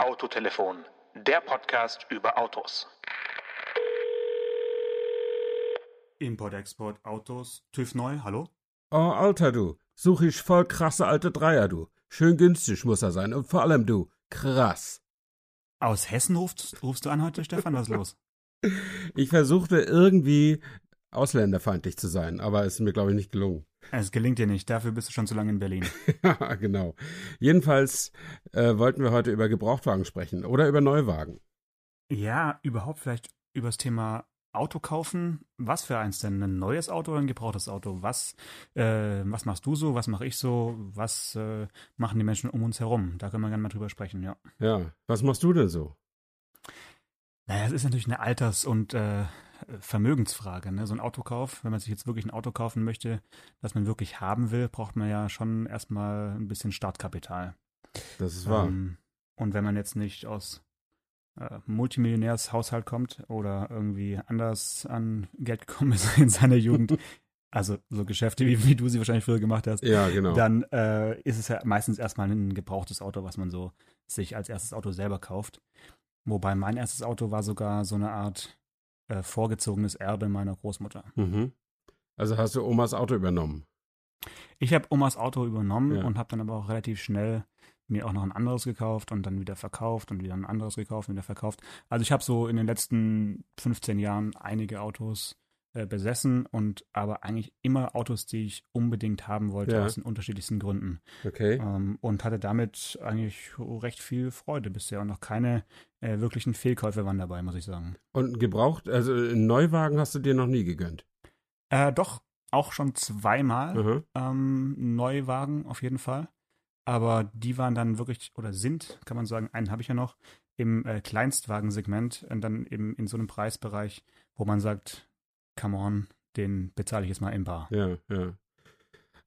Autotelefon, der Podcast über Autos. Import-Export, Autos, TÜV neu, hallo? Oh, Alter, du. Such ich voll krasse alte Dreier, du. Schön günstig muss er sein. Und vor allem du. Krass. Aus Hessen rufst, rufst du an heute, Stefan? Was ist los? Ich versuchte irgendwie ausländerfeindlich zu sein, aber es ist mir, glaube ich, nicht gelungen. Es gelingt dir nicht, dafür bist du schon zu lange in Berlin. Ja, genau. Jedenfalls äh, wollten wir heute über Gebrauchtwagen sprechen oder über Neuwagen. Ja, überhaupt vielleicht über das Thema Auto kaufen. Was für eins denn? Ein neues Auto oder ein gebrauchtes Auto? Was, äh, was machst du so? Was mache ich so? Was äh, machen die Menschen um uns herum? Da können wir gerne mal drüber sprechen, ja. Ja, was machst du denn so? Naja, es ist natürlich eine Alters- und äh, Vermögensfrage. Ne? So ein Autokauf, wenn man sich jetzt wirklich ein Auto kaufen möchte, das man wirklich haben will, braucht man ja schon erstmal ein bisschen Startkapital. Das ist wahr. Ähm, und wenn man jetzt nicht aus äh, Multimillionärshaushalt kommt oder irgendwie anders an Geld gekommen ist in seiner Jugend, also so Geschäfte, wie, wie du sie wahrscheinlich früher gemacht hast, ja, genau. dann äh, ist es ja meistens erstmal ein gebrauchtes Auto, was man so sich als erstes Auto selber kauft. Wobei mein erstes Auto war sogar so eine Art äh, vorgezogenes Erbe meiner Großmutter. mhm. Also hast du Omas Auto übernommen? Ich habe Omas Auto übernommen Ja. und habe dann aber auch relativ schnell mir auch noch ein anderes gekauft und dann wieder verkauft und wieder ein anderes gekauft und wieder verkauft. Also ich habe so in den letzten 15 Jahren einige Autos äh, besessen und aber eigentlich immer Autos, die ich unbedingt haben wollte, Ja. aus den unterschiedlichsten Gründen. Okay. Ähm, und hatte damit eigentlich recht viel Freude bisher und noch keine äh, wirklichen Fehlkäufe waren dabei, muss ich sagen. Und gebraucht, also einen Neuwagen hast du dir noch nie gegönnt? Äh, doch, auch schon zweimal. Mhm. ähm, Neuwagen auf jeden Fall. Aber die waren dann wirklich, oder sind, kann man sagen, einen habe ich ja noch, im äh, Kleinstwagensegment und dann eben in so einem Preisbereich, wo man sagt, come on, den bezahle ich jetzt mal im Bar. Ja, ja.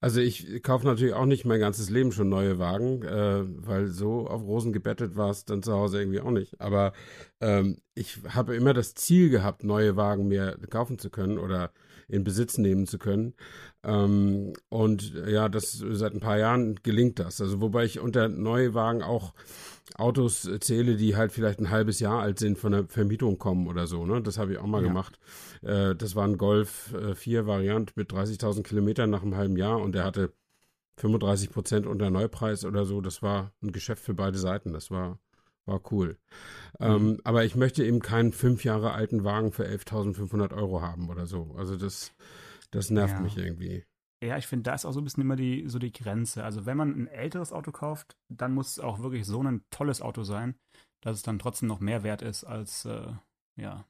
Also ich kaufe natürlich auch nicht mein ganzes Leben schon neue Wagen, äh, weil so auf Rosen gebettet war es dann zu Hause irgendwie auch nicht. Aber ähm, ich habe immer das Ziel gehabt, neue Wagen mir kaufen zu können oder in Besitz nehmen zu können. Ähm, und ja, das seit ein paar Jahren gelingt das. Also wobei ich unter Neuwagen auch Autos zähle, die halt vielleicht ein halbes Jahr alt sind, von der Vermietung kommen oder so. Ne? Das habe ich auch mal Ja. gemacht. Äh, das war ein Golf äh, 4 Variant mit 30.000 Kilometern nach einem halben Jahr und der hatte 35 Prozent unter Neupreis oder so. Das war ein Geschäft für beide Seiten. Das war, war cool. Ähm, aber ich möchte eben keinen fünf Jahre alten Wagen für 11.500 Euro haben oder so. Also das, das nervt Ja. mich irgendwie. Ja, ich finde, da ist auch so ein bisschen immer die, so die Grenze. Also wenn man ein älteres Auto kauft, dann muss es auch wirklich so ein tolles Auto sein, dass es dann trotzdem noch mehr wert ist als, äh, ja,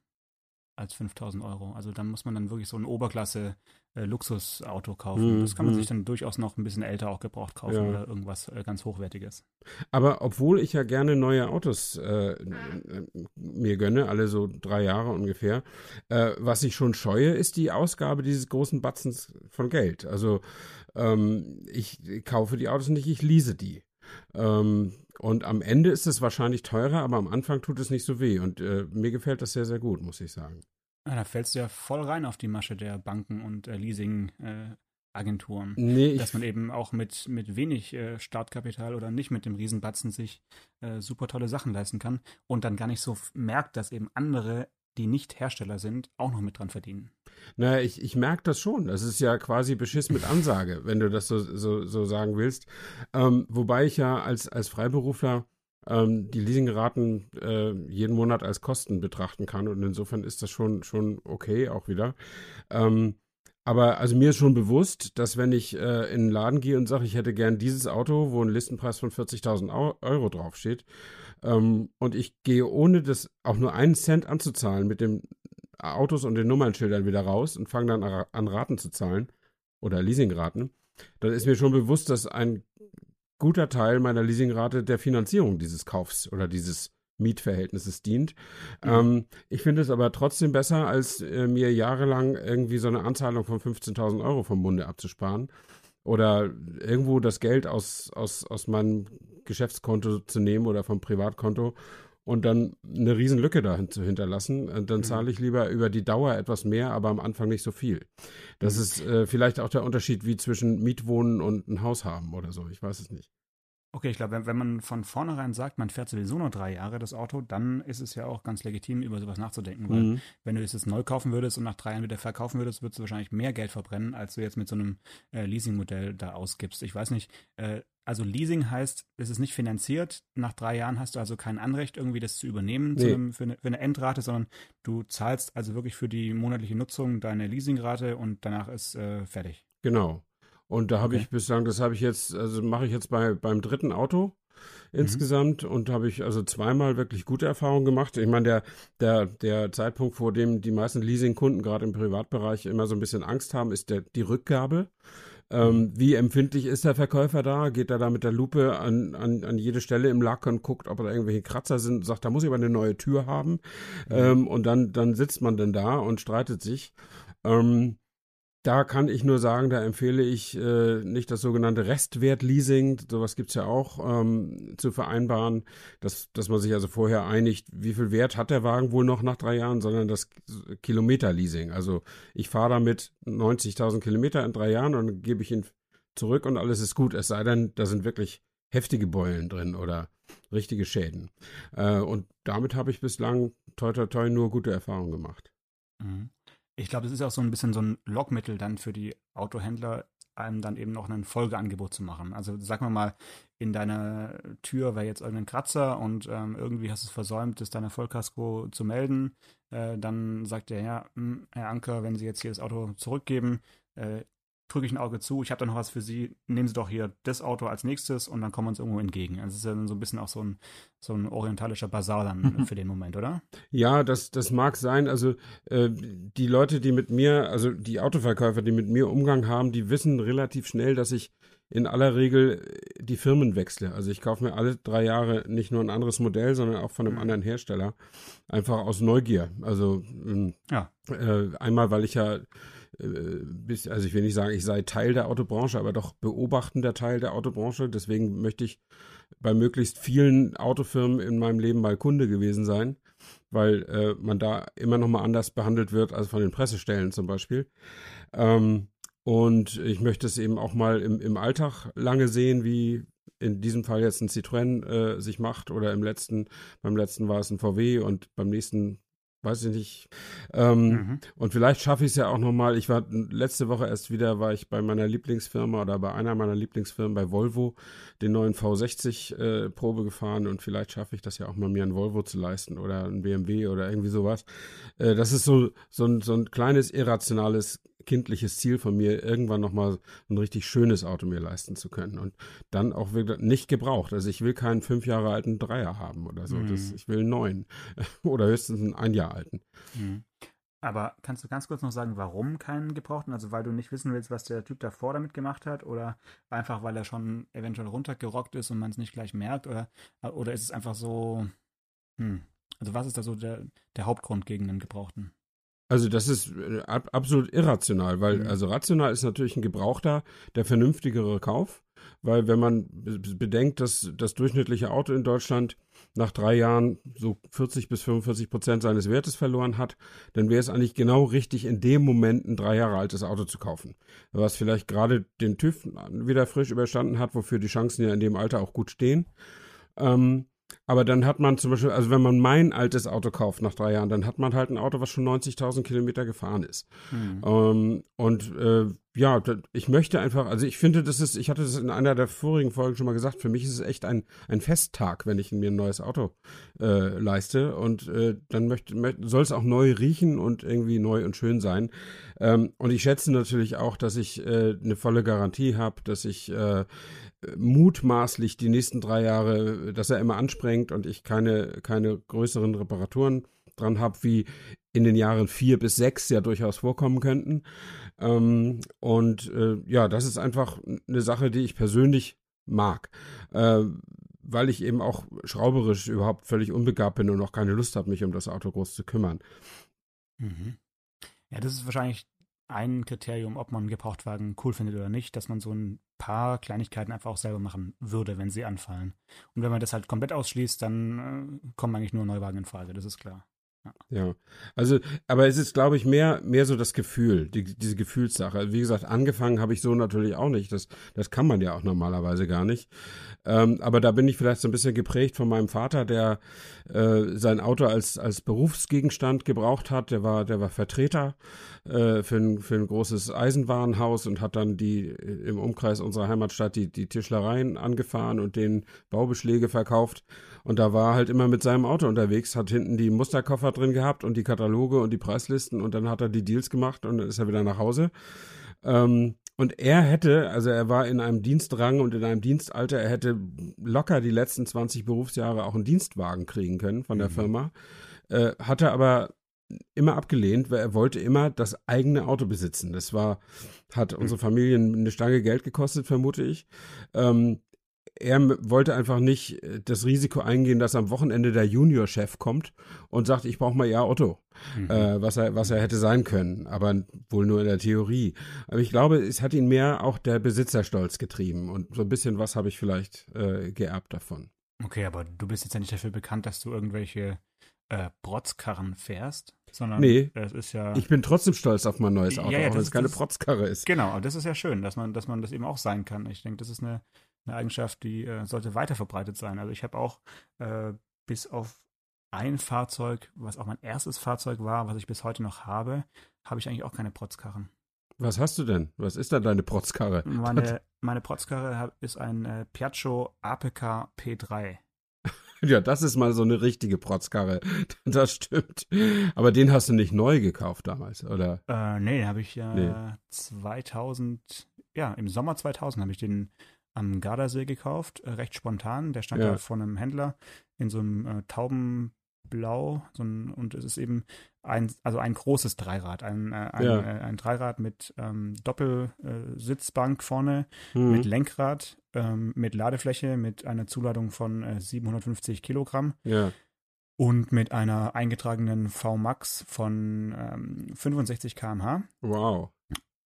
als 5000 Euro. Also dann muss man dann wirklich so ein Oberklasse äh, Luxusauto kaufen. Mhm, das kann man mhm. sich dann durchaus noch ein bisschen älter auch gebraucht kaufen Ja. oder irgendwas äh, ganz Hochwertiges. Aber obwohl ich ja gerne neue Autos äh, mir gönne, alle so drei Jahre ungefähr, äh, was ich schon scheue, ist die Ausgabe dieses großen Batzens von Geld. Also ähm, ich kaufe die Autos nicht, ich lease die. Ähm, und am Ende ist es wahrscheinlich teurer, aber am Anfang tut es nicht so weh. Und äh, mir gefällt das sehr, sehr gut, muss ich sagen. Ja, da fällst du ja voll rein auf die Masche der Banken und äh, Leasing-Agenturen. Äh, Agenturen. Nee, dass man eben auch mit, mit wenig äh, Startkapital oder nicht mit dem Riesenbatzen sich äh, super tolle Sachen leisten kann und dann gar nicht so merkt, dass eben andere, die nicht Hersteller sind, auch noch mit dran verdienen. Naja, ich, ich merke das schon. Das ist ja quasi Beschiss mit Ansage, wenn du das so, so, so sagen willst. Ähm, wobei ich ja als, als Freiberufler ähm, die Leasingraten äh, jeden Monat als Kosten betrachten kann und insofern ist das schon, schon okay auch wieder. Ähm, aber also mir ist schon bewusst, dass wenn ich äh, in den Laden gehe und sage, ich hätte gern dieses Auto, wo ein Listenpreis von 40.000 Au- Euro draufsteht, ähm, und ich gehe ohne das auch nur einen Cent anzuzahlen mit dem Autos und den Nummernschildern wieder raus und fange dann an an Raten zu zahlen oder Leasingraten, dann ist mir schon bewusst, dass ein guter Teil meiner Leasingrate der Finanzierung dieses Kaufs oder dieses Mietverhältnisses dient. Mhm. Ähm, ich finde es aber trotzdem besser, als äh, mir jahrelang irgendwie so eine Anzahlung von 15.000 Euro vom Munde abzusparen oder irgendwo das Geld aus, aus, aus meinem Geschäftskonto zu nehmen oder vom Privatkonto und dann eine Riesenlücke dahin zu hinterlassen. Äh, Dann Mhm. zahle ich lieber über die Dauer etwas mehr, aber am Anfang nicht so viel. Das Mhm. ist äh, vielleicht auch der Unterschied wie zwischen Mietwohnen und ein Haus haben oder so. Ich weiß es nicht. Okay, ich glaube, wenn, wenn man von vornherein sagt, man fährt sowieso nur drei Jahre das Auto, dann ist es ja auch ganz legitim, über sowas nachzudenken. Weil Mhm. wenn du es jetzt neu kaufen würdest und nach drei Jahren wieder verkaufen würdest, würdest du wahrscheinlich mehr Geld verbrennen, als du jetzt mit so einem äh, Leasing-Modell da ausgibst. Ich weiß nicht, äh, also Leasing heißt, es ist nicht finanziert. Nach drei Jahren hast du also kein Anrecht, irgendwie das zu übernehmen zu Nee. einem, für, eine, für eine Endrate, sondern du zahlst also wirklich für die monatliche Nutzung deine Leasingrate und danach ist äh, fertig. Genau. Und da habe Okay. ich bislang, das habe ich jetzt, also mache ich jetzt bei, beim dritten Auto insgesamt und habe ich also zweimal wirklich gute Erfahrungen gemacht. Ich meine, der, der, der Zeitpunkt, vor dem die meisten Leasingkunden gerade im Privatbereich immer so ein bisschen Angst haben, ist der, die Rückgabe. Ähm, wie empfindlich ist der Verkäufer da? Geht er da mit der Lupe an, an, an jede Stelle im Lack und guckt, ob da irgendwelche Kratzer sind, sagt, da muss ich aber eine neue Tür haben. Ähm, und dann, dann sitzt man denn da und streitet sich. Ähm, da kann ich nur sagen, da empfehle ich äh, nicht das sogenannte Restwert-Leasing, sowas gibt's ja auch, ähm, zu vereinbaren, dass, dass man sich also vorher einigt, wie viel Wert hat der Wagen wohl noch nach drei Jahren, sondern das Kilometer-Leasing. Also ich fahre damit 90.000 Kilometer in drei Jahren und gebe ich ihn zurück und alles ist gut, es sei denn, da sind wirklich heftige Beulen drin oder richtige Schäden. Äh, und damit habe ich bislang toi toi toi nur gute Erfahrungen gemacht. Mhm. Ich glaube, es ist auch so ein bisschen so ein Lockmittel dann für die Autohändler, einem dann eben noch ein Folgeangebot zu machen. Also sag mal mal, in deiner Tür wäre jetzt irgendein Kratzer und ähm, irgendwie hast du es versäumt, das deiner Vollkasko zu melden. Äh, dann sagt der, ja, hm, Herr Anker, wenn Sie jetzt hier das Auto zurückgeben, äh, drücke ich ein Auge zu, ich habe da noch was für Sie, nehmen Sie doch hier das Auto als nächstes und dann kommen wir uns irgendwo entgegen. Also es ist ja dann so ein bisschen auch so ein, so ein orientalischer Basar dann Mhm. für den Moment, oder? Ja, das, das mag sein. Also äh, die Leute, die mit mir, also die Autoverkäufer, die mit mir Umgang haben, die wissen relativ schnell, dass ich in aller Regel äh, die Firmen wechsle. Also ich kaufe mir alle drei Jahre nicht nur ein anderes Modell, sondern auch von einem Mhm. anderen Hersteller. Einfach aus Neugier. Also ähm, Ja. äh, einmal, weil ich ja bis, also ich will nicht sagen, ich sei Teil der Autobranche, aber doch beobachtender Teil der Autobranche. Deswegen möchte ich bei möglichst vielen Autofirmen in meinem Leben mal Kunde gewesen sein, weil äh, man da immer noch mal anders behandelt wird als von den Pressestellen zum Beispiel. Ähm, und ich möchte es eben auch mal im, im Alltag lange sehen, wie in diesem Fall jetzt ein Citroën äh, sich macht oder im letzten, beim letzten war es ein VW und beim nächsten weiß ich nicht. Ähm, Mhm. und vielleicht schaffe ich es ja auch nochmal. Ich war letzte Woche erst wieder, war ich bei meiner Lieblingsfirma oder bei einer meiner Lieblingsfirmen bei Volvo, den neuen V60 äh, Probe gefahren und vielleicht schaffe ich das ja auch mal mir ein Volvo zu leisten oder ein BMW oder irgendwie sowas. Äh, das ist so, so, ein, so ein kleines irrationales kindliches Ziel von mir, irgendwann nochmal ein richtig schönes Auto mir leisten zu können und dann auch wieder nicht gebraucht. Also ich will keinen fünf Jahre alten Dreier haben oder so. Mhm. Das, ich will einen neuen oder höchstens einen ein Jahr alten. Mhm. Aber kannst du ganz kurz noch sagen, warum keinen gebrauchten? Also weil du nicht wissen willst, was der Typ davor damit gemacht hat? Oder einfach, weil er schon eventuell runtergerockt ist und man es nicht gleich merkt? Oder, oder ist es einfach so, hm, also was ist da so der, der Hauptgrund gegen einen gebrauchten? Also das ist äh, ab, absolut irrational, weil Mhm. also rational ist natürlich ein gebrauchter, der vernünftigere Kauf, weil wenn man be- bedenkt, dass das durchschnittliche Auto in Deutschland nach drei Jahren so 40 bis 45 Prozent seines Wertes verloren hat, dann wäre es eigentlich genau richtig, in dem Moment ein drei Jahre altes Auto zu kaufen, was vielleicht gerade den TÜV wieder frisch überstanden hat, wofür die Chancen ja in dem Alter auch gut stehen. Ähm, aber dann hat man zum Beispiel, also wenn man mein altes Auto kauft nach drei Jahren, dann hat man halt ein Auto, was schon 90.000 Kilometer gefahren ist. Hm. Ähm, und äh, ja, ich möchte einfach, also ich finde, das ist, ich hatte das in einer der vorigen Folgen schon mal gesagt, für mich ist es echt ein, ein Festtag, wenn ich mir ein neues Auto äh, leiste. Und äh, dann möchte, möchte, soll es auch neu riechen und irgendwie neu und schön sein. Ähm, und ich schätze natürlich auch, dass ich äh, eine volle Garantie habe, dass ich äh, mutmaßlich die nächsten drei Jahre, dass er immer anspringt und ich keine, keine größeren Reparaturen dran habe, wie in den Jahren vier bis sechs ja durchaus vorkommen könnten. Ähm, und äh, ja, das ist einfach eine Sache, die ich persönlich mag. Äh, weil ich eben auch schrauberisch überhaupt völlig unbegabt bin und auch keine Lust habe, mich um das Auto groß zu kümmern. Mhm. Ja, das ist wahrscheinlich ein Kriterium, ob man einen Gebrauchtwagen cool findet oder nicht, dass man so ein paar Kleinigkeiten einfach auch selber machen würde, wenn sie anfallen. Und wenn man das halt komplett ausschließt, dann äh, kommen eigentlich nur Neuwagen in Frage, das ist klar. Ja, also, aber es ist, glaube ich, mehr, mehr so das Gefühl, die, diese Gefühlssache. Wie gesagt, angefangen habe ich so natürlich auch nicht. Das, das kann man ja auch normalerweise gar nicht. Ähm, aber da bin ich vielleicht so ein bisschen geprägt von meinem Vater, der äh, sein Auto als, als Berufsgegenstand gebraucht hat. Der war, der war Vertreter äh, für, ein, für ein großes Eisenwarenhaus und hat dann die äh, im Umkreis unserer Heimatstadt die, die Tischlereien angefahren und den Baubeschläge verkauft. Und da war halt immer mit seinem Auto unterwegs, hat hinten die Musterkoffer drin gehabt und die Kataloge und die Preislisten und dann hat er die Deals gemacht und dann ist er wieder nach Hause. Ähm, und er hätte, also er war in einem Dienstrang und in einem Dienstalter, er hätte locker die letzten 20 Berufsjahre auch einen Dienstwagen kriegen können von der mhm. Firma. Äh, hatte aber immer abgelehnt, weil er wollte immer das eigene Auto besitzen. Das war, hat unsere Familie eine Stange Geld gekostet, vermute ich. Ähm, er wollte einfach nicht äh, das Risiko eingehen, dass am Wochenende der Juniorchef kommt und sagt, ich brauche mal ihr Auto, mhm. äh, was, er, was er hätte sein können, aber wohl nur in der Theorie. Aber ich glaube, es hat ihn mehr auch der Besitzerstolz getrieben und so ein bisschen was habe ich vielleicht äh, geerbt davon. Okay, aber du bist jetzt ja nicht dafür bekannt, dass du irgendwelche äh, Protzkarren fährst, sondern nee, es ist ja. Ich bin trotzdem stolz auf mein neues Auto, ja, ja, auch wenn es keine Protzkarre ist. Genau, das ist ja schön, dass man, dass man das eben auch sein kann. Ich denke, das ist eine, eine Eigenschaft, die äh, sollte weiter verbreitet sein. Also ich habe auch äh, bis auf ein Fahrzeug, was auch mein erstes Fahrzeug war, was ich bis heute noch habe, habe ich eigentlich auch keine Protzkarren. Was hast du denn? Was ist denn deine Protzkarre? Meine, meine Protzkarre ist ein äh, Piaggio APK P3. Ja, das ist mal so eine richtige Protzkarre. Das stimmt. Aber den hast du nicht neu gekauft damals, oder? Äh, nee, den habe ich ja nee. 2000, ja, im Sommer 2000 habe ich den am Gardasee gekauft, äh, recht spontan. Der stand ja. da von einem Händler in so einem äh, Taubenblau so ein, und es ist eben ein, also ein großes Dreirad, ein, äh, ein, ja. äh, ein, Dreirad mit ähm, Doppelsitzbank vorne, mhm. mit Lenkrad, ähm, mit Ladefläche, mit einer Zuladung von äh, 750 Kilogramm. Ja. Und mit einer eingetragenen VMAX von ähm, 65 km/h. Wow.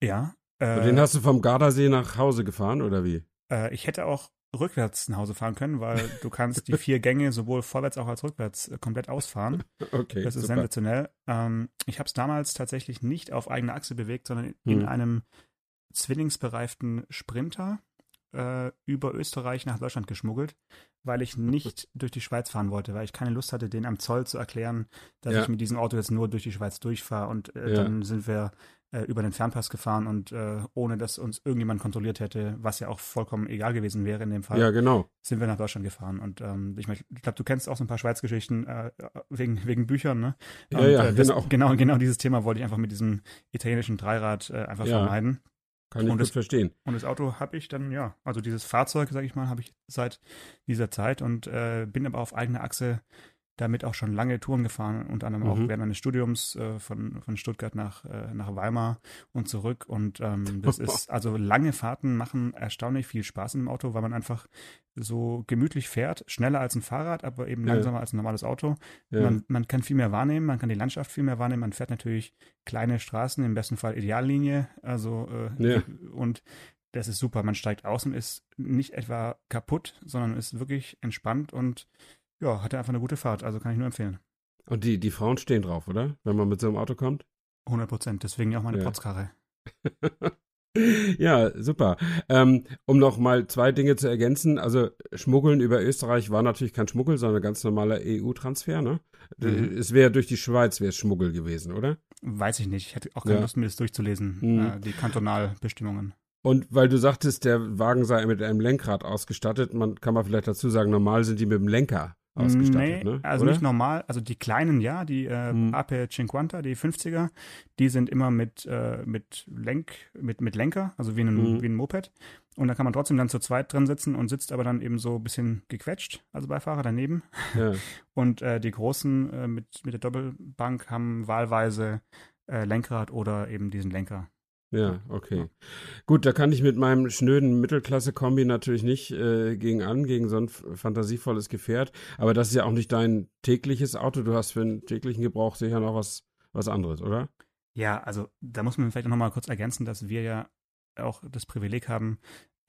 Ja. Äh, den hast du vom Gardasee nach Hause gefahren, oder wie? Äh, ich hätte auch rückwärts nach Hause fahren können, weil du kannst die vier Gänge sowohl vorwärts auch als rückwärts äh, komplett ausfahren. Okay. Das ist super. sensationell. Ähm, ich habe es damals tatsächlich nicht auf eigene Achse bewegt, sondern in hm. einem zwillingsbereiften Sprinter äh, über Österreich nach Deutschland geschmuggelt, weil ich nicht durch die Schweiz fahren wollte, weil ich keine Lust hatte, den am Zoll zu erklären, dass ja. ich mit diesem Auto jetzt nur durch die Schweiz durchfahre. Und äh, ja. dann sind wir äh, über den Fernpass gefahren und äh, ohne dass uns irgendjemand kontrolliert hätte, was ja auch vollkommen egal gewesen wäre in dem Fall, ja, genau. sind wir nach Deutschland gefahren. Und ähm, ich, mein, ich glaube, du kennst auch so ein paar Schweizgeschichten äh, wegen, wegen Büchern, ne? Und, ja, ja, äh, das, genau. genau. Genau dieses Thema wollte ich einfach mit diesem italienischen Dreirad äh, einfach ja. vermeiden. Kann ich und das, verstehen. Und das Auto habe ich dann, ja, also dieses Fahrzeug, sage ich mal, habe ich seit dieser Zeit und äh, bin aber auf eigene Achse damit auch schon lange Touren gefahren, unter anderem mhm. auch während meines Studiums äh, von, von Stuttgart nach, äh, nach Weimar und zurück. Und ähm, das ist, also lange Fahrten machen erstaunlich viel Spaß im Auto, weil man einfach so gemütlich fährt, schneller als ein Fahrrad, aber eben ja. langsamer als ein normales Auto. Ja. Man, man kann viel mehr wahrnehmen, man kann die Landschaft viel mehr wahrnehmen, man fährt natürlich kleine Straßen, im besten Fall Ideallinie, also äh, ja. und das ist super. Man steigt aus und ist nicht etwa kaputt, sondern ist wirklich entspannt und ja, hatte einfach eine gute Fahrt, also kann ich nur empfehlen. Und die, die Frauen stehen drauf, oder? Wenn man mit so einem Auto kommt? 100 Prozent, deswegen auch meine ja. Protzkarre. ja, super. Ähm, um noch mal zwei Dinge zu ergänzen. Also Schmuggeln über Österreich war natürlich kein Schmuggel, sondern ganz normaler EU-Transfer, ne? Mhm. Es wäre durch die Schweiz wäre Schmuggel gewesen, oder? Weiß ich nicht. Ich hätte auch keine ja. Lust, mir das durchzulesen, mhm. äh, die Kantonalbestimmungen. Und weil du sagtest, der Wagen sei mit einem Lenkrad ausgestattet, man kann man vielleicht dazu sagen, normal sind die mit dem Lenker ausgestattet, nee, ne? Also Oder? nicht normal, also die kleinen ja, die äh, hm. AP 50, die 50er, die sind immer mit, äh, mit Lenk, mit, mit Lenker, also wie ein, hm. wie ein Moped. Und da kann man trotzdem dann zu zweit drin sitzen und sitzt aber dann eben so ein bisschen gequetscht, also Beifahrer daneben. Ja. Und äh, die großen äh, mit, mit der Doppelbank haben wahlweise äh, Lenkrad oder eben diesen Lenker. Ja, okay. Gut, da kann ich mit meinem schnöden Mittelklasse-Kombi natürlich nicht äh, gegen an, gegen so ein fantasievolles Gefährt. Aber das ist ja auch nicht dein tägliches Auto. Du hast für den täglichen Gebrauch sicher noch was, was anderes, oder? Ja, also da muss man vielleicht noch mal kurz ergänzen, dass wir ja auch das Privileg haben,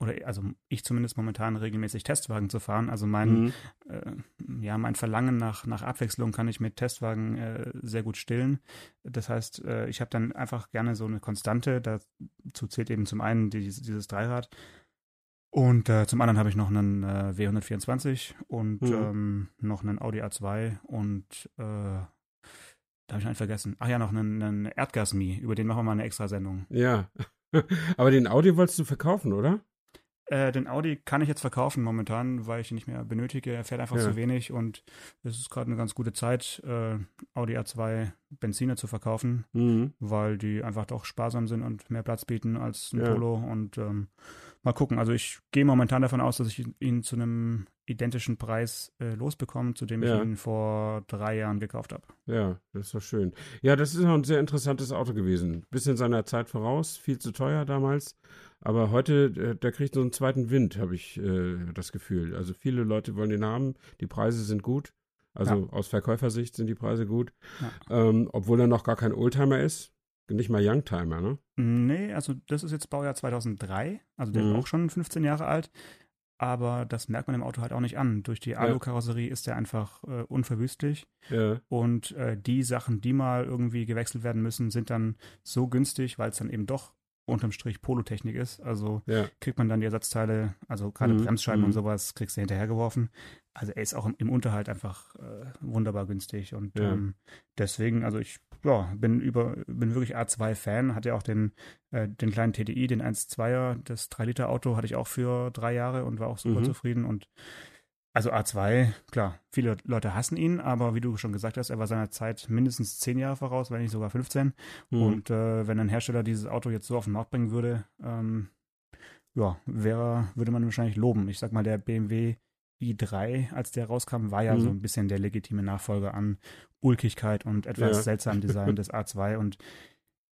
oder also ich zumindest momentan regelmäßig Testwagen zu fahren. Also mein, Mhm. äh, ja, mein Verlangen nach, nach Abwechslung kann ich mit Testwagen äh, sehr gut stillen. Das heißt, äh, ich habe dann einfach gerne so eine Konstante. Dazu zählt eben zum einen dieses, dieses Dreirad. Und äh, zum anderen habe ich noch einen äh, W124 und Mhm. ähm, noch einen Audi A2 und äh, da habe ich einen vergessen. Ach ja, noch einen, einen Erdgasmi, über den machen wir mal eine extra Sendung. Ja. Aber den Audi wolltest du verkaufen, oder? Äh, den Audi kann ich jetzt verkaufen momentan, weil ich ihn nicht mehr benötige. Er fährt einfach Ja. zu wenig und es ist gerade eine ganz gute Zeit, äh, Audi A2 Benziner zu verkaufen, Mhm. weil die einfach doch sparsam sind und mehr Platz bieten als ein Ja. Polo. Und ähm, mal gucken. Also ich gehe momentan davon aus, dass ich ihn zu einem identischen Preis äh, losbekomme, zu dem Ja. ich ihn vor drei Jahren gekauft habe. Ja, das ist doch schön. Ja, das ist noch ein sehr interessantes Auto gewesen. Bisschen seiner Zeit voraus, viel zu teuer damals. Aber heute, äh, der kriegt so einen zweiten Wind, habe ich äh, das Gefühl. Also viele Leute wollen den haben, die Preise sind gut. Also aus Verkäufersicht sind die Preise gut. Ähm, obwohl er noch gar kein Oldtimer ist. Nicht mal Youngtimer, ne? Nee, also das ist jetzt Baujahr 2003, also der Mhm. ist auch schon 15 Jahre alt. Aber das merkt man im Auto halt auch nicht an. Durch die Alu-Karosserie ist der einfach äh, unverwüstlich. Ja, Und äh, die Sachen, die mal irgendwie gewechselt werden müssen, sind dann so günstig, weil es dann eben doch unterm Strich Polotechnik ist. Also ja. kriegt man dann die Ersatzteile, also gerade Mhm, Bremsscheiben mhm. und sowas, kriegst du hinterhergeworfen. Also er ist auch im, Unterhalt einfach äh, wunderbar günstig. Und Ja. ähm, deswegen, also ich ja, bin über, bin wirklich A2-Fan, hatte ja auch den, äh, den kleinen TDI, den 1.2er, das 3-Liter-Auto hatte ich auch für drei Jahre und war auch super Mhm. zufrieden. Und also A2, klar, viele Leute hassen ihn, aber wie du schon gesagt hast, er war seiner Zeit mindestens zehn Jahre voraus, wenn nicht sogar 15. Mhm. Und äh, wenn ein Hersteller dieses Auto jetzt so auf den Markt bringen würde, ähm, ja, wäre, würde man wahrscheinlich loben. Ich sag mal, der BMW i3, als der rauskam, war ja Mhm. so ein bisschen der legitime Nachfolger an Ulkigkeit und etwas Ja. seltsamen Design des A2 und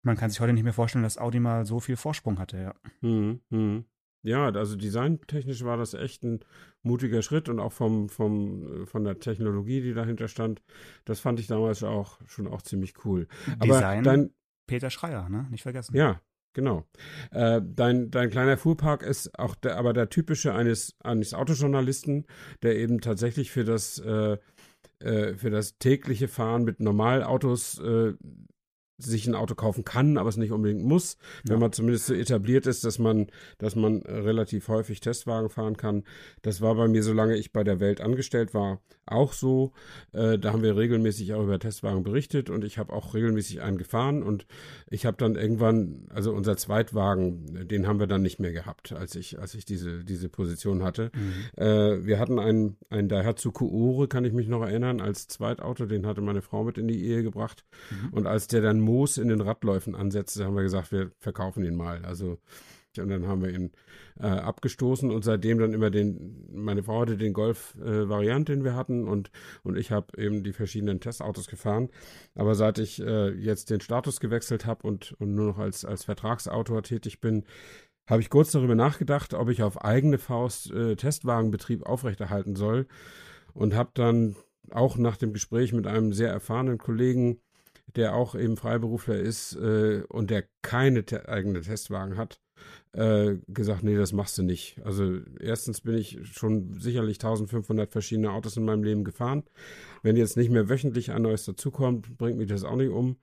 man kann sich heute nicht mehr vorstellen, dass Audi mal so viel Vorsprung hatte, ja. Mhm, mhm. Ja, also designtechnisch war das echt ein mutiger Schritt und auch vom, vom, äh, von der Technologie, die dahinter stand, das fand ich damals auch schon auch ziemlich cool. Design Aber dein, Peter Schreier, ne? Nicht vergessen. ja, genau. Äh, dein, dein kleiner Fuhrpark ist auch der, aber der typische eines, eines Autojournalisten, der eben tatsächlich für das, äh, äh, für das tägliche Fahren mit Normalautos äh, sich ein Auto kaufen kann, aber es nicht unbedingt muss, Ja. wenn man zumindest so etabliert ist, dass man, dass man äh, relativ häufig Testwagen fahren kann. Das war bei mir, solange ich bei der Welt angestellt war, auch so. Äh, da haben wir regelmäßig auch über Testwagen berichtet und ich habe auch regelmäßig einen gefahren und ich habe dann irgendwann, also unser Zweitwagen, den haben wir dann nicht mehr gehabt, als ich, als ich diese, diese Position hatte. Mhm. Äh, wir hatten einen, einen Daihatsu Kuore, kann ich mich noch erinnern, als Zweitauto, den hatte meine Frau mit in die Ehe gebracht. Mhm. Und als der dann Moos in den Radläufen ansetzte, haben wir gesagt, wir verkaufen ihn mal. Also und dann haben wir ihn äh, abgestoßen und seitdem dann immer den, meine Frau hatte den Golf-Variant, den wir hatten und, und ich habe eben die verschiedenen Testautos gefahren. Aber seit ich äh, jetzt den Status gewechselt habe und, und nur noch als, als Vertragsautor tätig bin, habe ich kurz darüber nachgedacht, ob ich auf eigene Faust äh, Testwagenbetrieb aufrechterhalten soll und habe dann auch nach dem Gespräch mit einem sehr erfahrenen Kollegen, der auch eben Freiberufler ist äh, und der keine te eigene Testwagen hat, äh, gesagt, nee, das machst du nicht. Also erstens bin ich schon sicherlich 1500 verschiedene Autos in meinem Leben gefahren. Wenn jetzt nicht mehr wöchentlich ein neues dazukommt, bringt mich das auch nicht um.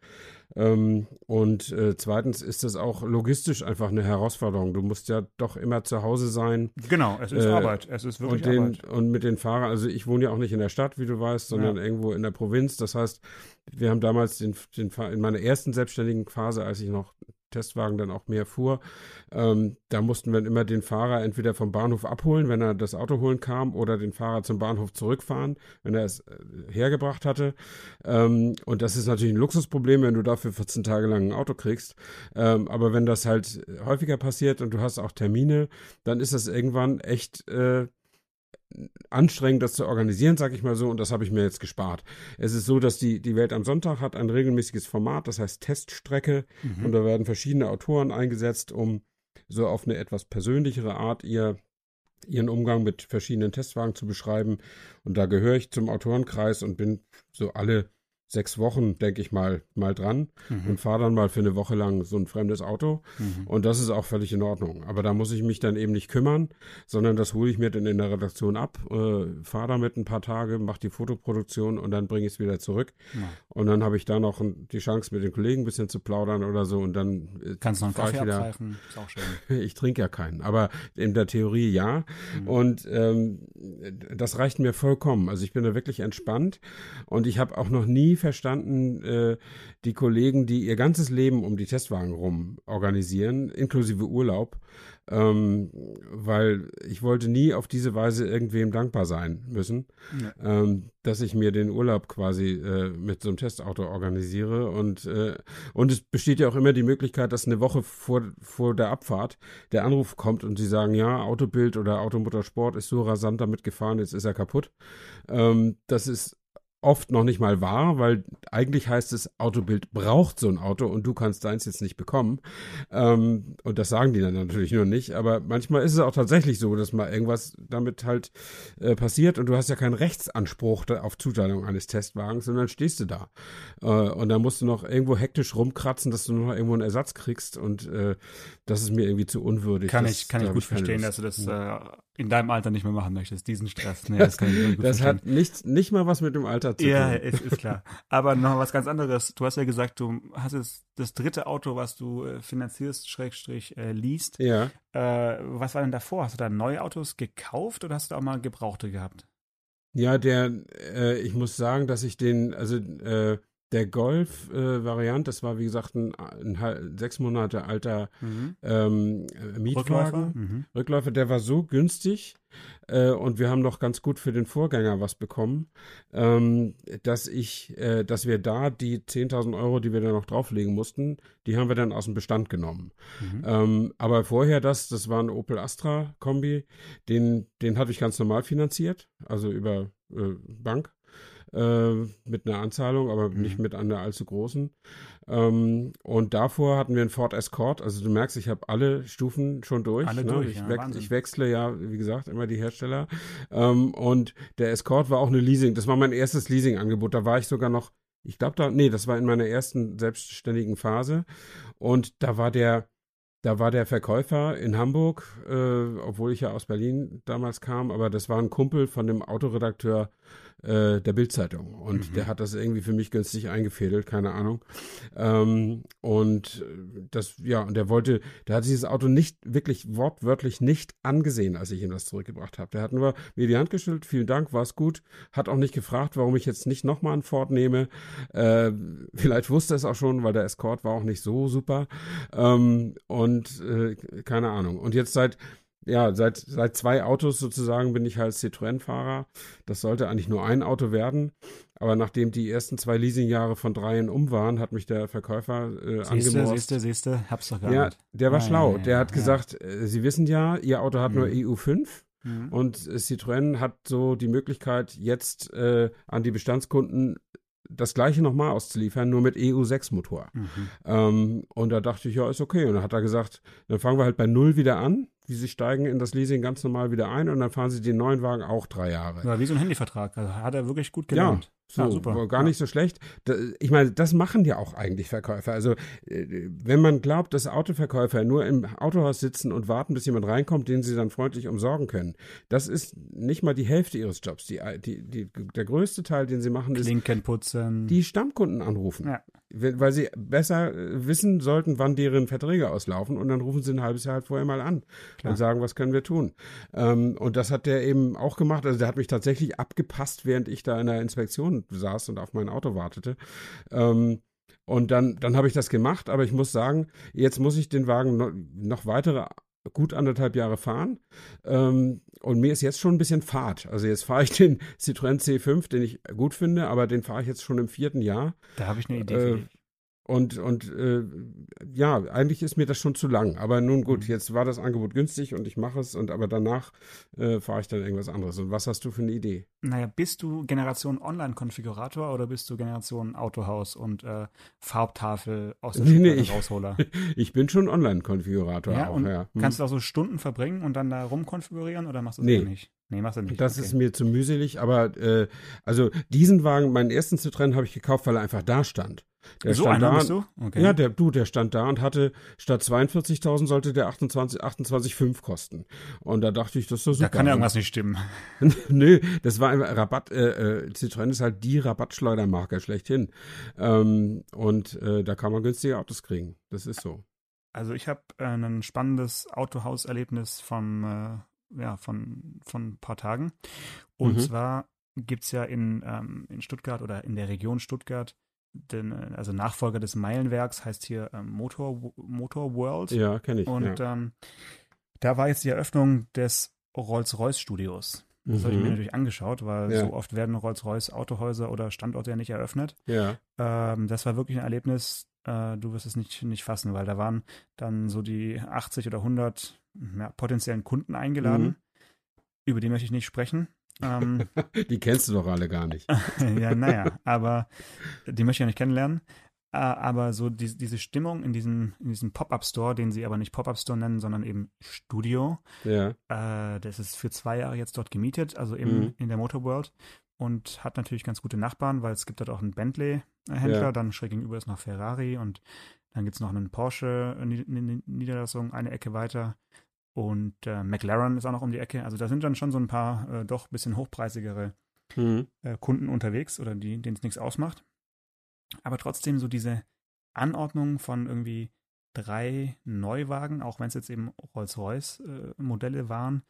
Ähm, und äh, zweitens ist das auch logistisch einfach eine Herausforderung. Du musst ja doch immer zu Hause sein. Genau, es ist Äh, Arbeit. Es ist wirklich Und, den, Arbeit. und mit den Fahrern, also ich wohne ja auch nicht in der Stadt, wie du weißt, sondern Ja. irgendwo in der Provinz. Das heißt, wir haben damals den, den in meiner ersten selbstständigen Phase, als ich noch Testwagen dann auch mehr fuhr, ähm, da mussten wir immer den Fahrer entweder vom Bahnhof abholen, wenn er das Auto holen kam, oder den Fahrer zum Bahnhof zurückfahren, wenn er es äh, hergebracht hatte. Ähm, und das ist natürlich ein Luxusproblem, wenn du dafür 14 Tage lang ein Auto kriegst. Ähm, aber wenn das halt häufiger passiert und du hast auch Termine, dann ist das irgendwann echt äh, anstrengend, das zu organisieren, sag ich mal so, und das habe ich mir jetzt gespart. Es ist so, dass die, die Welt am Sonntag hat ein regelmäßiges Format, das heißt Teststrecke, Mhm. und da werden verschiedene Autoren eingesetzt, um so auf eine etwas persönlichere Art ihr, ihren Umgang mit verschiedenen Testwagen zu beschreiben. Und da gehöre ich zum Autorenkreis und bin so alle sechs Wochen, denke ich mal, mal dran mhm. und fahre dann mal für eine Woche lang so ein fremdes Auto. Mhm. Und das ist auch völlig in Ordnung. Aber da muss ich mich dann eben nicht kümmern, sondern das hole ich mir dann in der Redaktion ab, äh, fahre damit ein paar Tage, mache die Fotoproduktion und dann bringe ich es wieder zurück. Ja. Und dann habe ich da noch die Chance, mit den Kollegen ein bisschen zu plaudern oder so. Und dann äh, kannst du noch einen Kaffee wieder, abpfeifen. Ist auch schön. ich trinke ja keinen, aber in der Theorie ja. Mhm. Und ähm, das reicht mir vollkommen. Also ich bin da wirklich entspannt und ich habe auch noch nie verstanden, äh, die Kollegen, die ihr ganzes Leben um die Testwagen rum organisieren, inklusive Urlaub, ähm, weil ich wollte nie auf diese Weise irgendwem dankbar sein müssen, ja. ähm, dass ich mir den Urlaub quasi äh, mit so einem Testauto organisiere und äh, und es besteht ja auch immer die Möglichkeit, dass eine Woche vor vor der Abfahrt der Anruf kommt und sie sagen, ja, Autobild oder Automotorsport ist so rasant damit gefahren, jetzt ist er kaputt. Ähm, das ist oft noch nicht mal wahr, weil eigentlich heißt es, Autobild braucht so ein Auto und du kannst deins jetzt nicht bekommen. Ähm, und das sagen die dann natürlich nur nicht. Aber manchmal ist es auch tatsächlich so, dass mal irgendwas damit halt äh, passiert und du hast ja keinen Rechtsanspruch auf Zuteilung eines Testwagens, sondern stehst du da. Äh, und dann musst du noch irgendwo hektisch rumkratzen, dass du noch irgendwo einen Ersatz kriegst und äh, das ist mir irgendwie zu unwürdig. Kann das, ich, kann ich gut verstehen, dass du das äh, in deinem Alter nicht mehr machen möchtest, diesen Stress. Nee, das das verstehen. hat nicht, nicht mal was mit dem Alter zu tun. Ja, ist, ist klar. Aber noch was ganz anderes. Du hast ja gesagt, du hast jetzt das dritte Auto, was du äh, finanzierst, Schrägstrich, äh, liest. Ja. Äh, was war denn davor? Hast du da neue Autos gekauft oder hast du auch mal Gebrauchte gehabt? Ja, der, äh, ich muss sagen, dass ich den, also äh, der Golf-Variant, äh, das war wie gesagt ein, ein, sechs Monate alter mhm. ähm, Mietwagen, Rückläufer. Mhm. Rückläufer, der war so günstig äh, und wir haben noch ganz gut für den Vorgänger was bekommen, ähm, dass ich, äh, dass wir da die 10.000 Euro, die wir da noch drauflegen mussten, die haben wir dann aus dem Bestand genommen. Mhm. Ähm, aber vorher das, das war ein Opel Astra Kombi, den, den hatte ich ganz normal finanziert, also über äh, Bank äh, mit einer Anzahlung, aber mhm. nicht mit einer allzu großen. Ähm, und davor hatten wir einen Ford Escort. Also du merkst, ich habe alle Stufen schon durch. Alle ne? durch ich, ja, we ich, wechsle ja, wie gesagt, immer die Hersteller. Ähm, und der Escort war auch eine Leasing. Das war mein erstes Leasing-Angebot. Da war ich sogar noch, ich glaube da, nee, das war in meiner ersten selbstständigen Phase. Und da war der, da war der Verkäufer in Hamburg, äh, obwohl ich ja aus Berlin damals kam, aber das war ein Kumpel von dem Autoredakteur äh, der Bildzeitung. Und mhm. der hat das irgendwie für mich günstig eingefädelt, keine Ahnung. Ähm, und das, ja, und der wollte, der hat dieses Auto nicht, wirklich wortwörtlich nicht angesehen, als ich ihm das zurückgebracht habe. Der hat nur mir die Hand geschüttelt, vielen Dank, war es gut, hat auch nicht gefragt, warum ich jetzt nicht nochmal einen Ford nehme. Äh, vielleicht wusste er es auch schon, weil der Escort war auch nicht so super. Ähm, und äh, keine Ahnung. Und jetzt seit ja, seit, seit zwei Autos sozusagen bin ich halt Citroën-Fahrer. Das sollte eigentlich nur ein Auto werden. Aber nachdem die ersten zwei Leasingjahre von dreien um waren, hat mich der Verkäufer äh, angemorst. Siehste, siehste, hab's doch gar ja, nicht. Der war ah, schlau. Ja, ja, der hat gesagt, äh, Sie wissen ja, Ihr Auto hat mhm. nur EU5. Mhm. Und Citroën hat so die Möglichkeit, jetzt äh, an die Bestandskunden das gleiche nochmal auszuliefern, nur mit EU6-Motor. Mhm. Ähm, und da dachte ich, ja, ist okay. Und dann hat er gesagt, dann fangen wir halt bei Null wieder an sie steigen in das Leasing ganz normal wieder ein und dann fahren sie den neuen Wagen auch drei Jahre. Ja, wie so ein Handyvertrag. Also hat er wirklich gut gelernt. So, ja, super. Gar nicht so schlecht. Ich meine, das machen ja auch eigentlich Verkäufer. Also, äh, wenn man glaubt, dass Autoverkäufer nur im Autohaus sitzen und warten, bis jemand reinkommt, den sie dann freundlich umsorgen können, das ist nicht mal die Hälfte ihres Jobs. Die, die, die, der größte Teil, den sie machen, ist Klinken putzen. die Stammkunden anrufen. Ja. Weil sie besser äh, wissen sollten, wann deren Verträge auslaufen und dann rufen sie ein halbes Jahr halt vorher mal an Klar. und sagen, was können wir tun. Ähm, und das hat der eben auch gemacht. Also der hat mich tatsächlich abgepasst, während ich da in der Inspektion saß und auf mein Auto wartete. Ähm, und dann, dann habe ich das gemacht, aber ich muss sagen, jetzt muss ich den Wagen noch, noch weitere gut anderthalb Jahre fahren. Ähm, und mir ist jetzt schon ein bisschen Fahrt. Also jetzt fahre ich den Citroën C5, den ich gut finde, aber den fahre ich jetzt schon im vierten Jahr. Da habe ich eine Idee äh. Und, und äh, ja, eigentlich ist mir das schon zu lang. Aber nun gut, mhm. jetzt war das Angebot günstig und ich mache es, und aber danach äh, fahre ich dann irgendwas anderes. Und was hast du für eine Idee? Naja, bist du Generation Online-Konfigurator oder bist du Generation Autohaus und äh, Farbtafel aus der nee, nee, ich, Rausholer? ich bin schon Online-Konfigurator ja, auch, ja. Hm. Kannst du auch so Stunden verbringen und dann da rumkonfigurieren oder machst du das nee, nicht? Nee, machst du nicht. Das okay. ist mir zu mühselig, aber äh, also diesen Wagen, meinen ersten Citroën, habe ich gekauft, weil er einfach da stand. Der so stand einer da, bist du? Okay. Ja, der, du, der stand da und hatte statt 42.000 sollte der 28 28,5 kosten. Und da dachte ich, das ist doch super. da kann ja irgendwas nicht stimmen. Nö, das war einfach Rabatt. Äh, äh, Citroën ist halt die Rabattschleudermarke schlechthin. Ähm, und äh, da kann man günstige Autos kriegen. Das ist so. Also ich habe äh, ein spannendes Autohauserlebnis vom, äh, ja, von, von ein paar Tagen. Und Mhm. zwar gibt es ja in, ähm, in Stuttgart oder in der Region Stuttgart, den, äh, also Nachfolger des Meilenwerks heißt hier ähm, Motor, Motor World. Ja, kenne ich. Und ja. ähm, da war jetzt die Eröffnung des Rolls-Royce-Studios. Das habe ich mir Mhm. natürlich angeschaut, weil Ja. so oft werden Rolls-Royce Autohäuser oder Standorte ja nicht eröffnet. ja. Ähm, das war wirklich ein Erlebnis, äh, du wirst es nicht, nicht fassen, weil da waren dann so die 80 oder 100 ja, potenziellen Kunden eingeladen. Mhm. Über die möchte ich nicht sprechen. Ähm, Die kennst du doch alle gar nicht. ja, naja, aber die möchte ich ja nicht kennenlernen. Äh, aber so die, diese Stimmung in diesem, in diesem Pop-Up-Store, den sie aber nicht Pop-Up-Store nennen, sondern eben Studio, Ja. äh, das ist für zwei Jahre jetzt dort gemietet, also im, Mhm. in der Motorworld. Und hat natürlich ganz gute Nachbarn, weil es gibt dort auch einen Bentley-Händler, Ja. dann schräg gegenüber ist noch Ferrari und dann gibt es noch einen Porsche-Niederlassung eine Ecke weiter. Und äh, McLaren ist auch noch um die Ecke. Also da sind dann schon so ein paar äh, doch ein bisschen hochpreisigere Mhm. äh, Kunden unterwegs oder die, denen es nichts ausmacht. Aber trotzdem so diese Anordnung von irgendwie drei Neuwagen, auch wenn es jetzt eben Rolls-Royce-Modelle waren.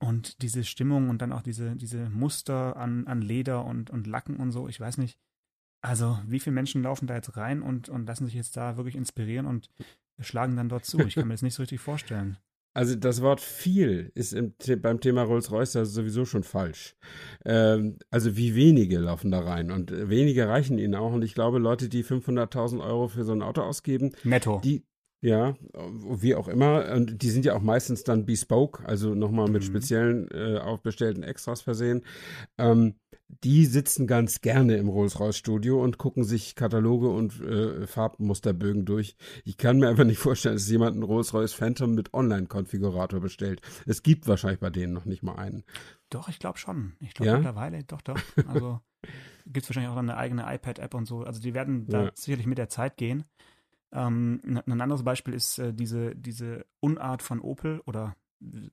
Und diese Stimmung und dann auch diese, diese Muster an, an Leder und, und Lacken und so, ich weiß nicht. Also, wie viele Menschen laufen da jetzt rein und, und lassen sich jetzt da wirklich inspirieren und schlagen dann dort zu? Ich kann mir das nicht so richtig vorstellen. Also das Wort viel ist im, beim Thema Rolls-Royce sowieso schon falsch. Ähm, also wie wenige laufen da rein und äh, wenige reichen ihnen auch. Und ich glaube, Leute, die 500.000 Euro für so ein Auto ausgeben, Netto. die, ja, wie auch immer, und die sind ja auch meistens dann bespoke, also nochmal mit Mhm. speziellen äh, aufbestellten Extras versehen. Ähm, die sitzen ganz gerne im Rolls-Royce-Studio und gucken sich Kataloge und äh, Farbmusterbögen durch. Ich kann mir einfach nicht vorstellen, dass jemand einen Rolls-Royce Phantom mit Online-Konfigurator bestellt. Es gibt wahrscheinlich bei denen noch nicht mal einen. Doch, ich glaube schon. Ich glaube Ja? mittlerweile, doch, doch. Also gibt es wahrscheinlich auch eine eigene iPad-App und so. Also die werden da Ja. sicherlich mit der Zeit gehen. Ähm, ein anderes Beispiel ist äh, diese, diese Unart von Opel oder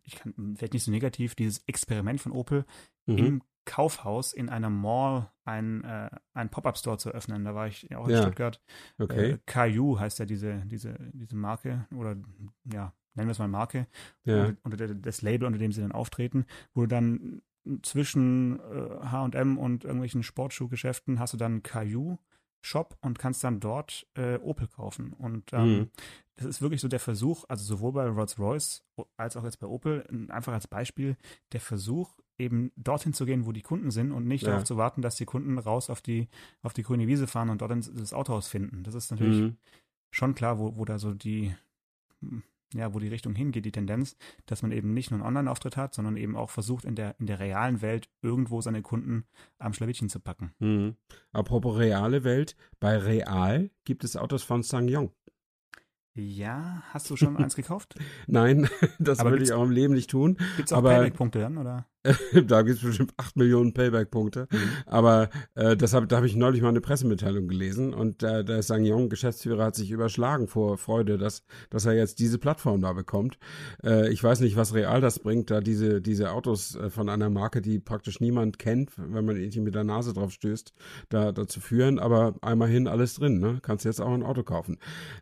ich kann vielleicht nicht so negativ, dieses Experiment von Opel Mhm. im Kaufhaus in einer Mall ein, äh, ein Pop-Up-Store zu öffnen. Da war ich auch in Ja. Stuttgart. Okay. Äh, Caillou heißt ja diese, diese, diese Marke oder ja, nennen wir es mal Marke ja. unter, der- das Label, unter dem sie dann auftreten, wo du dann zwischen äh, H&M und irgendwelchen Sportschuhgeschäften hast du dann einen Caillou Shop und kannst dann dort äh, Opel kaufen. Und ähm, Mhm. das ist wirklich so der Versuch, also sowohl bei Rolls-Royce als auch jetzt bei Opel, einfach als Beispiel, der Versuch, eben dorthin zu gehen, wo die Kunden sind und nicht Ja. darauf zu warten, dass die Kunden raus auf die, auf die grüne Wiese fahren und dort ins- das Autohaus finden. Das ist natürlich Mhm. schon klar, wo, wo da so die, ja, wo die Richtung hingeht, die Tendenz, dass man eben nicht nur einen Online-Auftritt hat, sondern eben auch versucht, in der, in der realen Welt irgendwo seine Kunden am Schlawittchen zu packen. Mhm. Apropos reale Welt, bei Real gibt es Autos von SsangYong. Ja, hast du schon eins gekauft? Nein, das würde ich auch im Leben nicht tun. Gibt es auch Aber- Payback-Punkte dann, oder? da gibt es bestimmt 8 Millionen Payback-Punkte. Aber äh, das hab, da habe ich neulich mal eine Pressemitteilung gelesen und äh, der SsangYong, Geschäftsführer, hat sich überschlagen vor Freude, dass, dass er jetzt diese Plattform da bekommt. Äh, ich weiß nicht, was real das bringt, da diese, diese Autos äh, von einer Marke, die praktisch niemand kennt, wenn man irgendwie mit der Nase drauf stößt, da, da zu führen. Aber einmal hin, alles drin. Ne? Kannst jetzt auch ein Auto kaufen.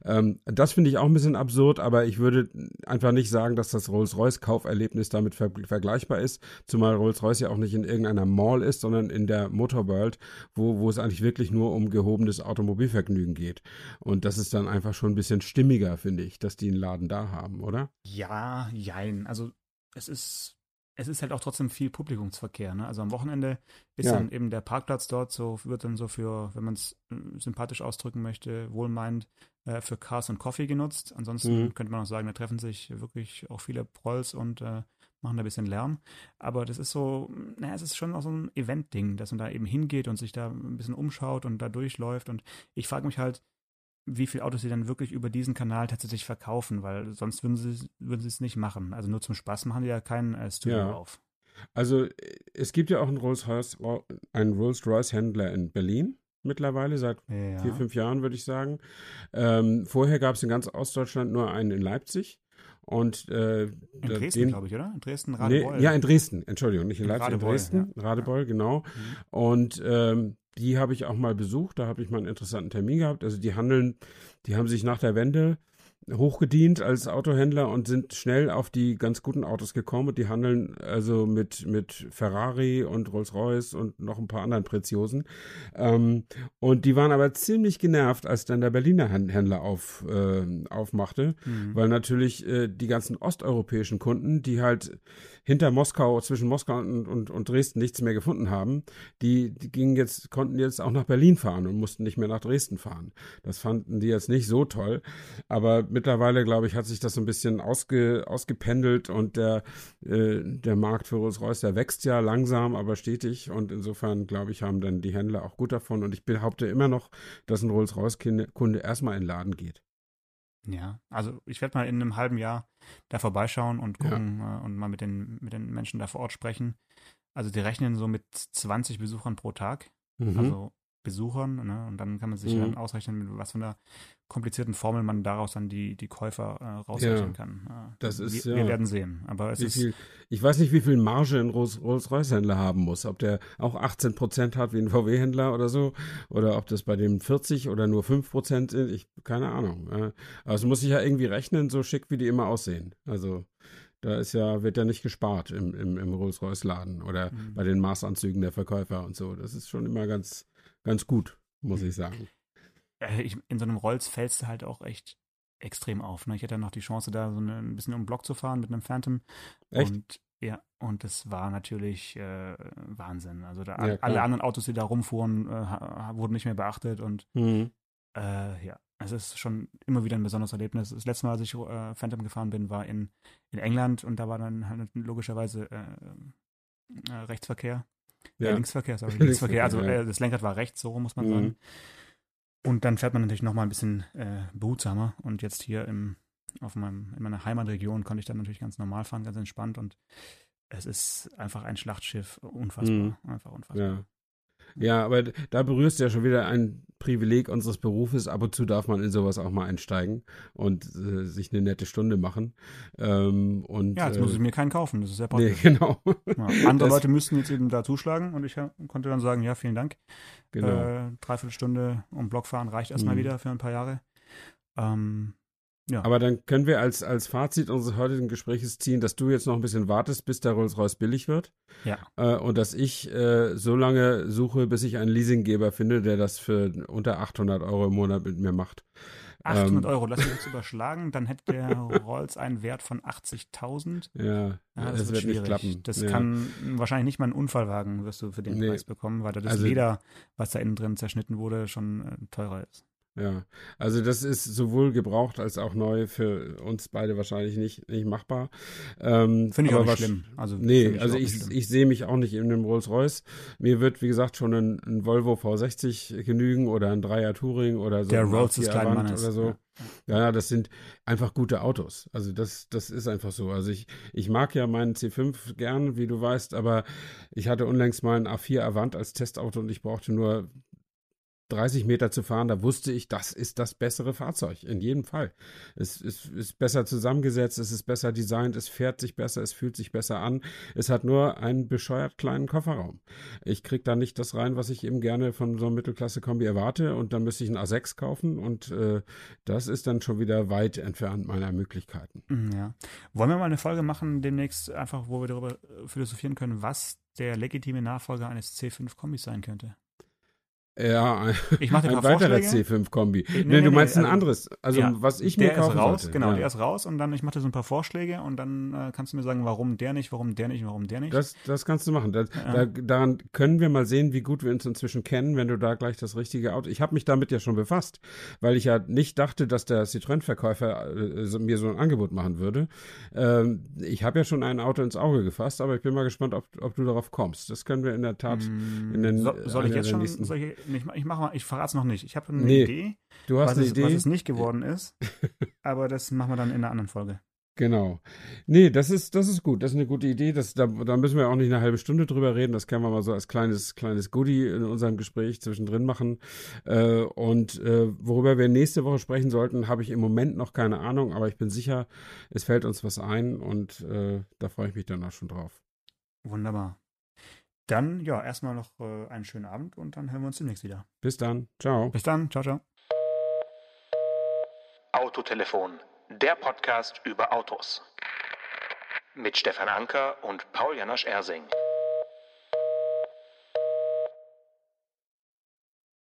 Ähm, das finde ich auch ein bisschen absurd, aber ich würde einfach nicht sagen, dass das Rolls-Royce-Kauferlebnis damit ver vergleichbar ist. Zumal Rolls-Royce ja auch nicht in irgendeiner Mall ist, sondern in der Motorworld, wo, wo es eigentlich wirklich nur um gehobenes Automobilvergnügen geht. Und das ist dann einfach schon ein bisschen stimmiger, finde ich, dass die einen Laden da haben, oder? Ja, jein. Also es ist, es ist halt auch trotzdem viel Publikumsverkehr. Ne? Also am Wochenende ist Ja. dann eben der Parkplatz dort so, wird dann so für, wenn man es sympathisch ausdrücken möchte, wohlmeinend äh, für Cars und Coffee genutzt. Ansonsten Mhm. könnte man auch sagen, da treffen sich wirklich auch viele Prolls und äh, machen da ein bisschen Lärm. Aber das ist so, naja, es ist schon auch so ein Event-Ding, dass man da eben hingeht und sich da ein bisschen umschaut und da durchläuft. Und ich frage mich halt, wie viele Autos sie dann wirklich über diesen Kanal tatsächlich verkaufen, weil sonst würden sie würden sie es nicht machen. Also nur zum Spaß machen die ja kein äh, Studio Ja. auf. Also es gibt ja auch einen Rolls-Royce, einen Rolls-Royce-Händler in Berlin mittlerweile, seit Ja. vier, fünf Jahren, würde ich sagen. Ähm, vorher gab es in ganz Ostdeutschland nur einen in Leipzig. Und äh, In Dresden, den- glaube ich, oder? In Dresden, Nee, Radebeul. ja, in Dresden, Entschuldigung, nicht in In Leipzig, in Radebeul, Dresden, Radebeul, genau. Mhm. Und ähm, die habe ich auch mal besucht, da habe ich mal einen interessanten Termin gehabt. Also die handeln, die haben sich nach der Wende hochgedient als Autohändler und sind schnell auf die ganz guten Autos gekommen und die handeln also mit, mit Ferrari und Rolls-Royce und noch ein paar anderen Preziosen. Ähm, und die waren aber ziemlich genervt, als dann der Berliner Hän- Händler auf, äh, aufmachte, Mhm. weil natürlich äh, die ganzen osteuropäischen Kunden, die halt hinter Moskau, zwischen Moskau und, und, und Dresden nichts mehr gefunden haben, die, die gingen jetzt, konnten jetzt auch nach Berlin fahren und mussten nicht mehr nach Dresden fahren. Das fanden die jetzt nicht so toll. Aber mittlerweile, glaube ich, hat sich das so ein bisschen ausge, ausgependelt und der, äh, der Markt für Rolls-Royce, der wächst ja langsam, aber stetig. Und insofern, glaube ich, haben dann die Händler auch gut davon. Und ich behaupte immer noch, dass ein Rolls-Royce-Kunde erstmal in den Laden geht. Ja, also ich werde mal in einem halben Jahr da vorbeischauen und Ja. gucken äh, und mal mit den, mit den Menschen da vor Ort sprechen. Also die rechnen so mit 20 Besuchern pro Tag, Mhm. also Besuchern, ne? Und dann kann man sich Mhm. dann ausrechnen, mit was für einer komplizierten Formel man daraus dann die, die Käufer äh, rausrechnen Ja, kann. Äh, das ist, wir, ja. wir werden sehen. Aber es wie ist viel, ich weiß nicht, wie viel Marge ein Rolls- Rolls-Royce-Händler haben muss. Ob der auch 18 Prozent hat wie ein VW-Händler oder so. Oder ob das bei dem 40 oder nur 5 Prozent sind. Ich, keine Ahnung. Aber es muss sich ja irgendwie rechnen, so schick wie die immer aussehen. Also da ist ja, wird ja nicht gespart im, im, im Rolls-Royce-Laden oder Mhm. bei den Maßanzügen der Verkäufer und so. Das ist schon immer ganz, ganz gut, muss ich sagen. äh, ich, in so einem Rolls fällst du halt auch echt extrem auf. Ne? Ich hatte ja noch die Chance, da so eine, ein bisschen um den Block zu fahren mit einem Phantom. Echt? Und ja, und das war natürlich äh, Wahnsinn. Also da, Ja, alle anderen Autos, die da rumfuhren, äh, wurden nicht mehr beachtet und Mhm. äh, ja, es ist schon immer wieder ein besonderes Erlebnis. Das letzte Mal, als ich äh, Phantom gefahren bin, war in, in England und da war dann halt logischerweise äh, äh, Rechtsverkehr. Ja. Ja. Linksverkehr, sorry, Linksverkehr. Also äh, das Lenkrad war rechts, so muss man Mhm. sagen. Und dann fährt man natürlich noch mal ein bisschen äh, behutsamer. Und jetzt hier im, auf meinem, in meiner Heimatregion konnte ich dann natürlich ganz normal fahren, ganz entspannt. Und es ist einfach ein Schlachtschiff, unfassbar. Mhm. Einfach unfassbar. Ja. Ja, aber da berührst du ja schon wieder ein Privileg unseres Berufes. Ab und zu darf man in sowas auch mal einsteigen und äh, sich eine nette Stunde machen. Ähm, und, Ja, jetzt äh, muss ich mir keinen kaufen, das ist sehr Nee, praktisch. genau. Ja, andere Das- Leute müssten jetzt eben da zuschlagen und ich ha- konnte dann sagen, ja, vielen Dank. genau. Äh, dreiviertel Stunde um Block fahren reicht erstmal Mhm. wieder für ein paar Jahre. Ähm, ja. Aber dann können wir als, als Fazit unseres heutigen Gesprächs ziehen, dass du jetzt noch ein bisschen wartest, bis der Rolls-Royce billig wird. Ja. Äh, und dass ich äh, so lange suche, bis ich einen Leasinggeber finde, der das für unter 800 Euro im Monat mit mir macht. 800 ähm, Euro, lass mich jetzt überschlagen, dann hätte der Rolls einen Wert von 80.000. Ja, Ja, das, das wird, wird nicht schwierig. klappen. Das Ja. kann wahrscheinlich nicht mal ein Unfallwagen, wirst du für den Nee. Preis bekommen, weil da das Also- Leder, was da innen drin zerschnitten wurde, schon äh, teurer ist. Ja, also das ist sowohl gebraucht als auch neu für uns beide wahrscheinlich nicht, nicht machbar. Ähm, Finde ich auch aber nicht wasch- schlimm. Also, Nee, also auch nicht ich, ich sehe mich auch nicht in einem Rolls-Royce. Mir wird, wie gesagt, schon ein, ein Volvo V60 genügen oder ein Dreier Touring oder so. der Rolls des A4 kleinen Mannes. Oder so. Ja. Ja, das sind einfach gute Autos. Also das, das ist einfach so. Also ich, ich mag ja meinen C5 gern, wie du weißt, aber ich hatte unlängst mal ein A4 Avant als Testauto und ich brauchte nur 30 Meter zu fahren, da wusste ich, das ist das bessere Fahrzeug, in jedem Fall. Es ist, ist besser zusammengesetzt, es ist besser designt, es fährt sich besser, es fühlt sich besser an. Es hat nur einen bescheuert kleinen Kofferraum. Ich kriege da nicht das rein, was ich eben gerne von so einem Mittelklasse-Kombi erwarte und dann müsste ich einen A6 kaufen und äh, das ist dann schon wieder weit entfernt meiner Möglichkeiten. Mhm, Ja. Wollen wir mal eine Folge machen demnächst, einfach, wo wir darüber äh, philosophieren können, was der legitime Nachfolger eines C5-Kombis sein könnte? Ja, Ich mache dir ein ein weiterer Vorschläge. C5-Kombi. Nee, Nee, nee, du nee, meinst ein also- anderes. Also Ja, was ich mir der ist kaufen raus, sollte. genau, ja. der ist raus und dann ich mache dir so ein paar Vorschläge und dann äh, kannst du mir sagen, warum der nicht, warum der nicht, warum der nicht. Das, das kannst du machen. Das, Ja. da, daran können wir mal sehen, wie gut wir uns inzwischen kennen, wenn du da gleich das richtige Auto. Ich habe mich damit ja schon befasst, weil ich ja nicht dachte, dass der Citroën-Verkäufer äh, mir so ein Angebot machen würde. Ähm, ich habe ja schon ein Auto ins Auge gefasst, aber ich bin mal gespannt, ob, ob du darauf kommst. Das können wir in der Tat. Mm, in den- so, soll ich jetzt schon? Soll ich, ich, mache mal, ich verrate es noch nicht. Ich habe eine Nee, Idee, Du hast was eine es, Idee. was es nicht geworden ist, aber das machen wir dann in einer anderen Folge. Genau. Nee, das ist, das ist gut. Das ist eine gute Idee. Das, da, da müssen wir auch nicht eine halbe Stunde drüber reden. Das können wir mal so als kleines, kleines Goodie in unserem Gespräch zwischendrin machen. Äh, und äh, worüber wir nächste Woche sprechen sollten, habe ich im Moment noch keine Ahnung, aber ich bin sicher, es fällt uns was ein und äh, da freue ich mich dann auch schon drauf. Wunderbar. Dann, ja, erstmal noch äh, einen schönen Abend und dann hören wir uns demnächst wieder. Bis dann. Ciao. Bis dann. Ciao, ciao. Autotelefon, der Podcast über Autos. Mit Stefan Anker und Paul Janosch Ersing.